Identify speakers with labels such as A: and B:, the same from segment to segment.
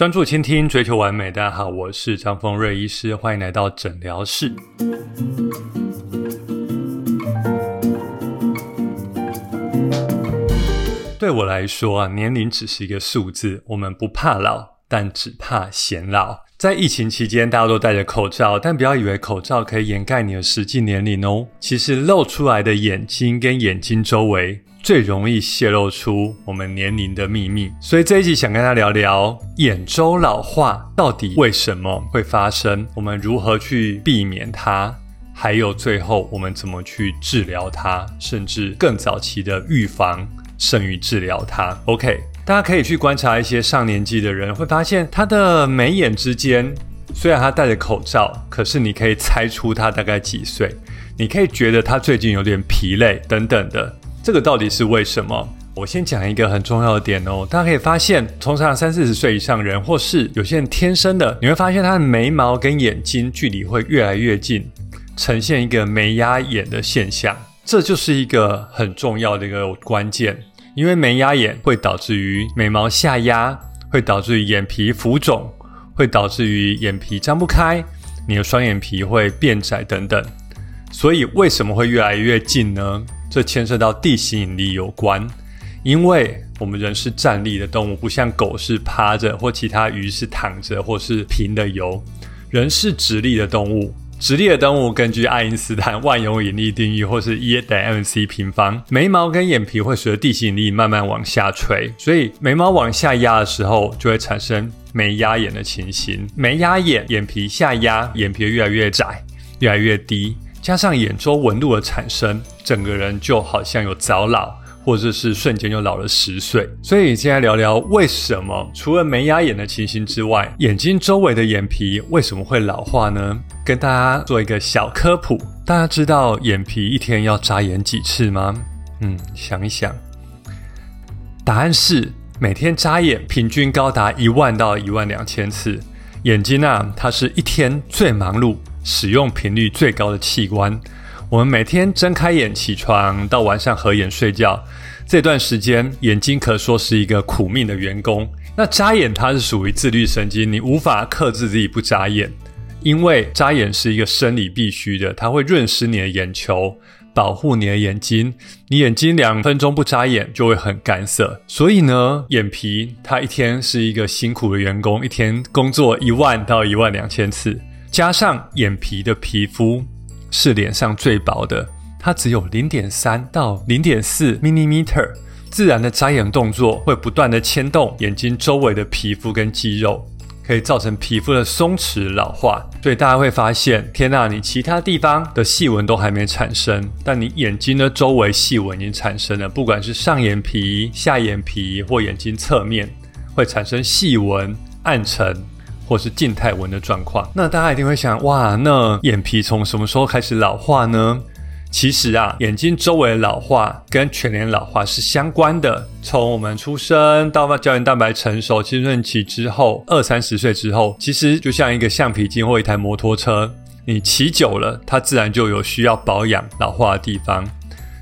A: 专注倾听，追求完美。大家好，我是张峰瑞医师，欢迎来到诊疗室。对我来说啊，年龄只是一个数字，我们不怕老，但只怕显老。在疫情期间，大家都戴着口罩，但不要以为口罩可以掩盖你的实际年龄哦。其实露出来的眼睛跟眼睛周围，最容易泄露出我们年龄的秘密。所以这一集想跟大家聊聊眼周老化到底为什么会发生，我们如何去避免它，还有最后我们怎么去治疗它，甚至更早期的预防胜于治疗它。OK。大家可以去观察一些上年纪的人，会发现他的眉眼之间，虽然他戴着口罩，可是你可以猜出他大概几岁。你可以觉得他最近有点疲累等等的，这个到底是为什么？我先讲一个很重要的点哦。大家可以发现，通常三四十岁以上人，或是有些人天生的，你会发现他的眉毛跟眼睛距离会越来越近，呈现一个眉压眼的现象。这就是一个很重要的一个关键。因为眉压眼会导致于眉毛下压，会导致于眼皮浮肿，会导致于眼皮张不开，你的双眼皮会变窄等等。所以为什么会越来越近呢？这牵涉到地心引力有关。因为我们人是站立的动物，不像狗是趴着，或其他鱼是躺着，或是平的游。人是直立的动物。直立的动物根据爱因斯坦万有引力定律，或是 E 等 mc 平方，眉毛跟眼皮会随着地心引力慢慢往下垂，所以眉毛往下压的时候，就会产生眉压眼的情形。眉压眼，眼皮下压，眼皮越来越窄，越来越低，加上眼周纹路的产生，整个人就好像有早老。或者是瞬间就老了十岁，所以现在聊聊为什么除了眉压眼的情形之外，眼睛周围的眼皮为什么会老化呢？跟大家做一个小科普，大家知道眼皮一天要眨眼几次吗？嗯，想一想，答案是每天眨眼平均高达一万到一万两千次。眼睛啊，它是一天最忙碌、使用频率最高的器官。我们每天睁开眼起床，到晚上合眼睡觉，这段时间眼睛可说是一个苦命的员工。那眨眼它是属于自律神经，你无法克制自己不眨眼，因为眨眼是一个生理必须的，它会润湿你的眼球，保护你的眼睛。你眼睛两分钟不眨眼就会很干涩，所以呢，眼皮它一天是一个辛苦的员工，一天工作一万到一万两千次，加上眼皮的皮肤。是脸上最薄的，它只有零点三到零点四 millimeter。自然的眨眼动作会不断的牵动眼睛周围的皮肤跟肌肉，可以造成皮肤的松弛老化。所以大家会发现，天呐，你其他地方的细纹都还没产生，但你眼睛的周围细纹已经产生了。不管是上眼皮、下眼皮或眼睛侧面，会产生细纹、暗沉。或是静态纹的状况，那大家一定会想，哇，那眼皮从什么时候开始老化呢？其实啊，眼睛周围老化跟全脸老化是相关的。从我们出生到胶原蛋白成熟、青春期之后，二三十岁之后，其实就像一个橡皮筋或一台摩托车，你骑久了，它自然就有需要保养、老化的地方。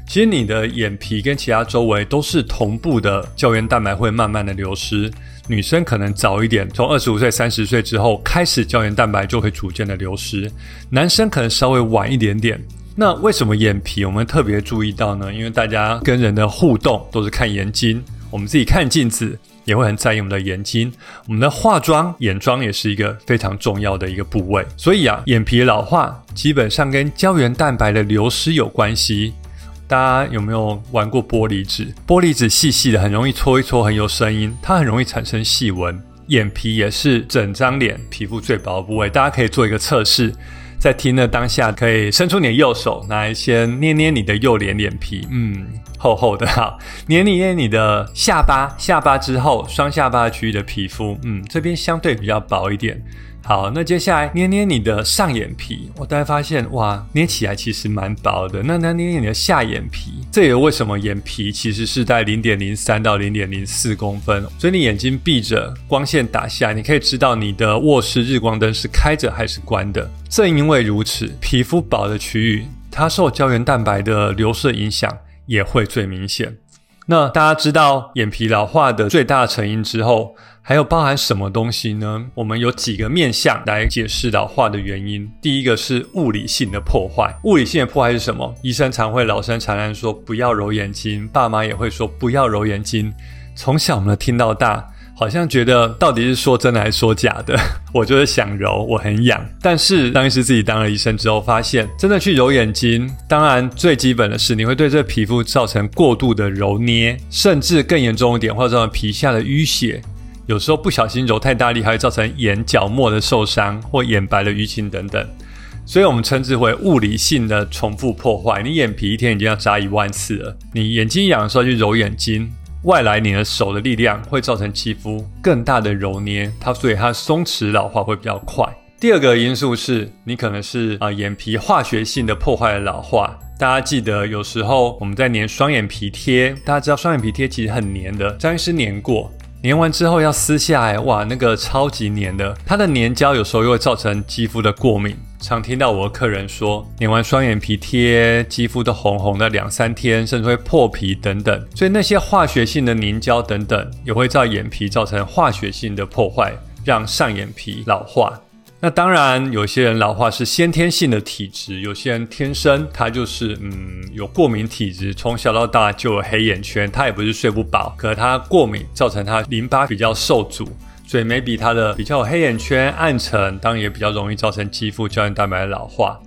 A: 其实你的眼皮跟其他周围都是同步的，胶原蛋白会慢慢的流失。女生可能早一点，从二十五岁、三十岁之后开始，胶原蛋白就会逐渐的流失。男生可能稍微晚一点点。那为什么眼皮我们特别注意到呢？因为大家跟人的互动都是看眼睛，我们自己看镜子也会很在意我们的眼睛。我们的化妆、眼妆也是一个非常重要的一个部位。所以啊，眼皮老化基本上跟胶原蛋白的流失有关系。大家有没有玩过玻璃纸？玻璃纸细细的，很容易搓一搓，很有声音，它很容易产生细纹。眼皮也是整张脸皮肤最薄的部位，大家可以做一个测试，在听的当下，可以伸出你的右手，来先捏捏你的右脸脸皮，嗯，厚厚的，好，捏捏你的下巴，下巴之后双下巴区域的皮肤，嗯，这边相对比较薄一点。好，那接下来捏捏你的上眼皮，我大家发现哇，捏起来其实蛮薄的。那那捏捏你的下眼皮，这也为什么眼皮其实是在零点零三到零点零四公分，所以你眼睛闭着，光线打下，你可以知道你的卧室日光灯是开着还是关的。正因为如此，皮肤薄的区域，它受胶原蛋白的流失影响也会最明显。那大家知道眼皮老化的最大成因之后，还有包含什么东西呢？我们有几个面向来解释老化的原因。第一个是物理性的破坏。物理性的破坏是什么？医生常会老生常谈说不要揉眼睛，爸妈也会说不要揉眼睛。从小我们听到大。好像觉得到底是说真的还是说假的？我就是想揉，我很痒。但是当医师自己当了医生之后，发现真的去揉眼睛，当然最基本的是你会对这皮肤造成过度的揉捏，甚至更严重一点，或者造成皮下的淤血。有时候不小心揉太大力，还会造成眼角膜的受伤或眼白的淤青等等。所以我们称之为物理性的重复破坏。你眼皮一天已经要眨一万次了，你眼睛痒的时候去揉眼睛。外来你的手的力量会造成肌肤更大的揉捏，它所以它松弛老化会比较快。第二个因素是你可能是啊眼皮化学性的破坏老化。大家记得有时候我们在粘双眼皮贴，大家知道双眼皮贴其实很黏的，张医师粘过。粘完之后要撕下来，哇，那个超级黏的，它的粘胶有时候又会造成肌肤的过敏。常听到我的客人说，粘完双眼皮贴，肌肤都红红的两三天，甚至会破皮等等。所以那些化学性的凝胶等等，也会在眼皮造成化学性的破坏，让上眼皮老化。那当然，有些人老化是先天性的体质，有些人天生他就是嗯有过敏体质，从小到大就有黑眼圈。他也不是睡不饱，可他过敏造成他淋巴比较受阻，所以 maybe 他的比较有黑眼圈、暗沉，当然也比较容易造成肌肤胶原蛋白的老化。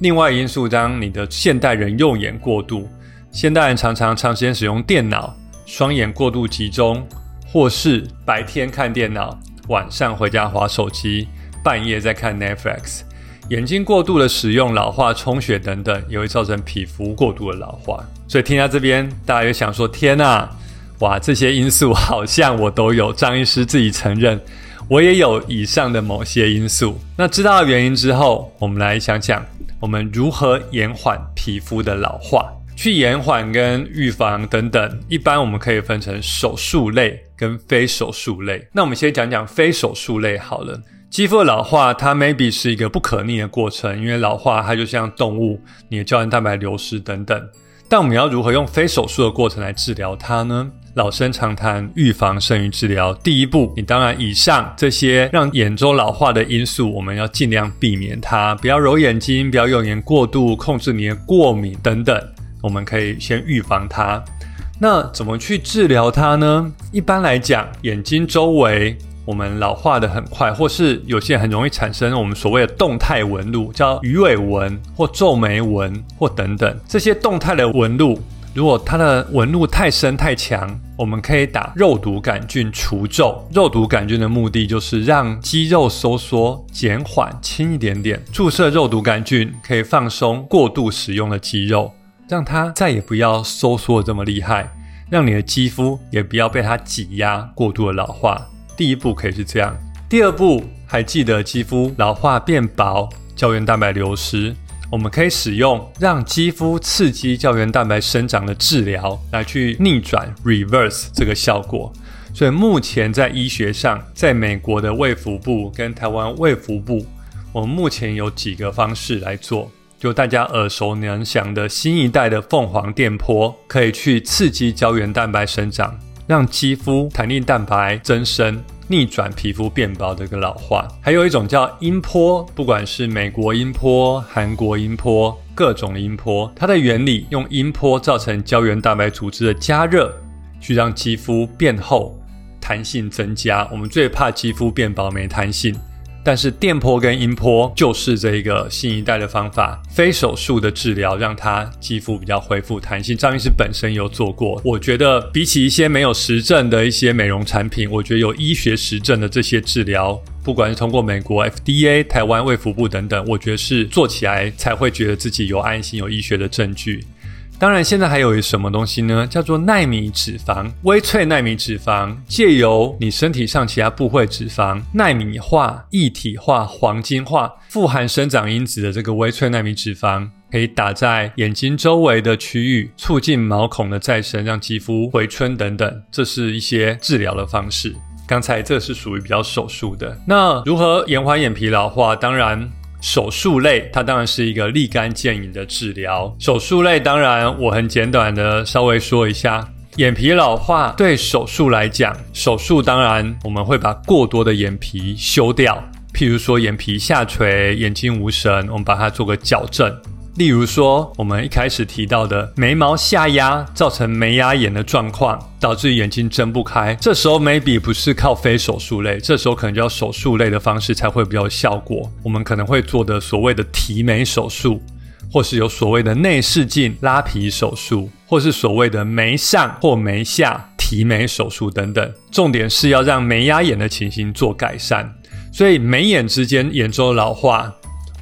A: 另外因素，当你的现代人用眼过度，现代人常常长时间使用电脑，双眼过度集中，或是白天看电脑，晚上回家划手机。半夜在看 Netflix，眼睛过度的使用、老化、充血等等，也会造成皮肤过度的老化。所以听到这边，大家也想说：天呐，哇，这些因素好像我都有。张医师自己承认，我也有以上的某些因素。那知道原因之后，我们来想想，我们如何延缓皮肤的老化？去延缓跟预防等等，一般我们可以分成手术类跟非手术类。那我们先讲讲非手术类好了。肌肤的老化，它 maybe 是一个不可逆的过程，因为老化它就像动物，你的胶原蛋白流失等等。但我们要如何用非手术的过程来治疗它呢？老生常谈，预防胜于治疗。第一步，你当然以上这些让眼周老化的因素，我们要尽量避免它，不要揉眼睛，不要用眼过度，控制你的过敏等等。我们可以先预防它。那怎么去治疗它呢？一般来讲，眼睛周围。我们老化的很快，或是有些人很容易产生我们所谓的动态纹路，叫鱼尾纹或皱眉纹或等等。这些动态的纹路，如果它的纹路太深太强，我们可以打肉毒杆菌除皱。肉毒杆菌的目的就是让肌肉收缩减缓轻一点点。注射肉毒杆菌可以放松过度使用的肌肉，让它再也不要收缩这么厉害，让你的肌肤也不要被它挤压过度的老化。第一步可以是这样，第二步还记得肌肤老化变薄、胶原蛋白流失，我们可以使用让肌肤刺激胶原蛋白生长的治疗来去逆转 reverse 这个效果。所以目前在医学上，在美国的卫福部跟台湾卫福部，我们目前有几个方式来做，就大家耳熟能详的新一代的凤凰电波，可以去刺激胶原蛋白生长。让肌肤弹力蛋白增生，逆转皮肤变薄的一个老化。还有一种叫音波，不管是美国音波、韩国音波，各种音波，它的原理用音波造成胶原蛋白组织的加热，去让肌肤变厚、弹性增加。我们最怕肌肤变薄没弹性。但是电波跟音波就是这个新一代的方法，非手术的治疗，让它肌肤比较恢复弹性。张医师本身有做过，我觉得比起一些没有实证的一些美容产品，我觉得有医学实证的这些治疗，不管是通过美国 FDA、台湾卫福部等等，我觉得是做起来才会觉得自己有安心、有医学的证据。当然，现在还有什么东西呢？叫做纳米脂肪，微萃纳米脂肪，借由你身体上其他部位脂肪纳米化、一体化、黄金化，富含生长因子的这个微萃纳米脂肪，可以打在眼睛周围的区域，促进毛孔的再生，让肌肤回春等等。这是一些治疗的方式。刚才这是属于比较手术的。那如何延缓眼皮老化？当然。手术类，它当然是一个立竿见影的治疗。手术类，当然我很简短的稍微说一下，眼皮老化对手术来讲，手术当然我们会把过多的眼皮修掉，譬如说眼皮下垂、眼睛无神，我们把它做个矫正。例如说，我们一开始提到的眉毛下压造成眉压眼的状况，导致眼睛睁不开。这时候 maybe 不是靠非手术类，这时候可能就要手术类的方式才会比较有效果。我们可能会做的所谓的提眉手术，或是有所谓的内视镜拉皮手术，或是所谓的眉上或眉下提眉手术等等。重点是要让眉压眼的情形做改善。所以眉眼之间眼周老化。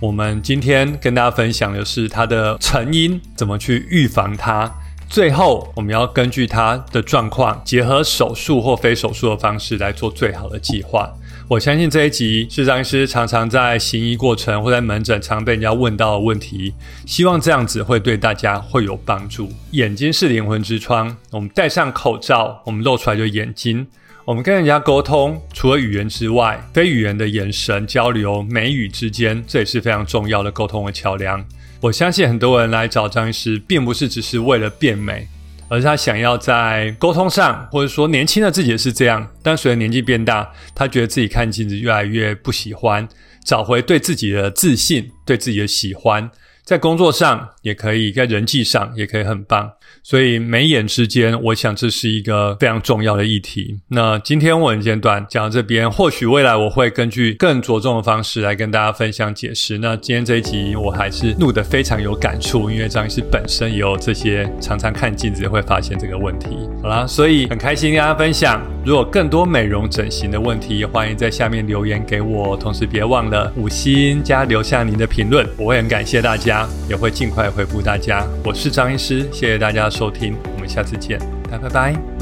A: 我们今天跟大家分享的是它的成因，怎么去预防它。最后，我们要根据它的状况，结合手术或非手术的方式来做最好的计划。我相信这一集是张医师常常在行医过程或在门诊常被人家问到的问题，希望这样子会对大家会有帮助。眼睛是灵魂之窗，我们戴上口罩，我们露出来就眼睛。我们跟人家沟通，除了语言之外，非语言的眼神交流、美语之间，这也是非常重要的沟通的桥梁。我相信很多人来找张医师，并不是只是为了变美，而是他想要在沟通上，或者说年轻的自己也是这样，但随着年纪变大，他觉得自己看镜子越来越不喜欢，找回对自己的自信，对自己的喜欢。在工作上也可以，在人际上也可以很棒，所以眉眼之间，我想这是一个非常重要的议题。那今天我很简短讲到这边，或许未来我会根据更着重的方式来跟大家分享解释。那今天这一集我还是录得非常有感触，因为张医师本身也有这些常常看镜子会发现这个问题。好啦，所以很开心跟大家分享。如果更多美容整形的问题，欢迎在下面留言给我，同时别忘了五星加留下您的评论，我会很感谢大家也会尽快回复大家。我是张医师，谢谢大家收听，我们下次见，拜拜拜。